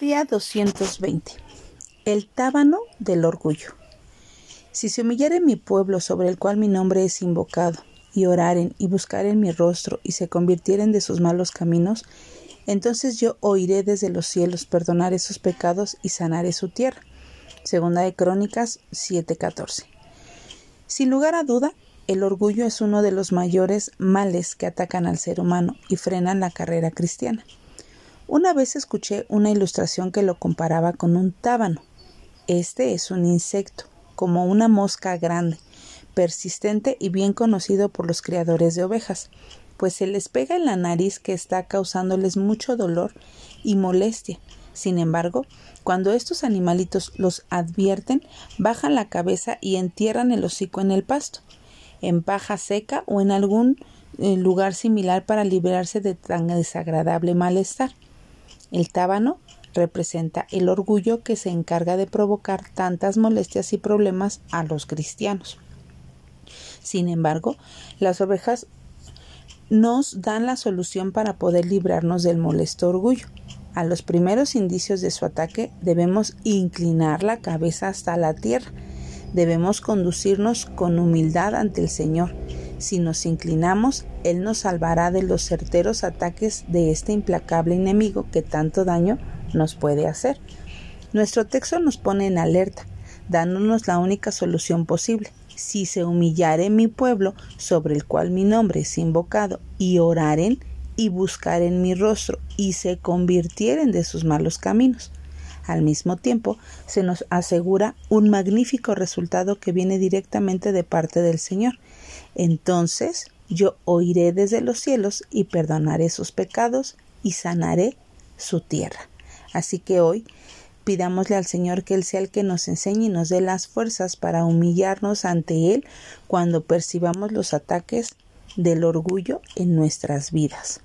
Día 220. El tábano del orgullo. Si se humillare mi pueblo sobre el cual mi nombre es invocado, y oraren y buscaren mi rostro y se convirtieren de sus malos caminos, entonces yo oiré desde los cielos, perdonaré sus pecados y sanaré su tierra. Segunda de Crónicas 7:14. Sin lugar a duda, el orgullo es uno de los mayores males que atacan al ser humano y frenan la carrera cristiana. Una vez escuché una ilustración que lo comparaba con un tábano. Este es un insecto, como una mosca grande, persistente y bien conocido por los criadores de ovejas, pues se les pega en la nariz que está causándoles mucho dolor y molestia. Sin embargo, cuando estos animalitos los advierten, bajan la cabeza y entierran el hocico en el pasto, en paja seca o en algún eh, lugar similar para librarse de tan desagradable malestar. El tábano representa el orgullo que se encarga de provocar tantas molestias y problemas a los cristianos. Sin embargo, las ovejas nos dan la solución para poder librarnos del molesto orgullo. A los primeros indicios de su ataque debemos inclinar la cabeza hasta la tierra. Debemos conducirnos con humildad ante el Señor si nos inclinamos, Él nos salvará de los certeros ataques de este implacable enemigo que tanto daño nos puede hacer. Nuestro texto nos pone en alerta, dándonos la única solución posible. Si se humillare mi pueblo, sobre el cual mi nombre es invocado, y oraren y buscaren mi rostro, y se convirtieren de sus malos caminos. Al mismo tiempo, se nos asegura un magnífico resultado que viene directamente de parte del Señor. Entonces yo oiré desde los cielos y perdonaré sus pecados y sanaré su tierra. Así que hoy pidámosle al Señor que Él sea el que nos enseñe y nos dé las fuerzas para humillarnos ante Él cuando percibamos los ataques del orgullo en nuestras vidas.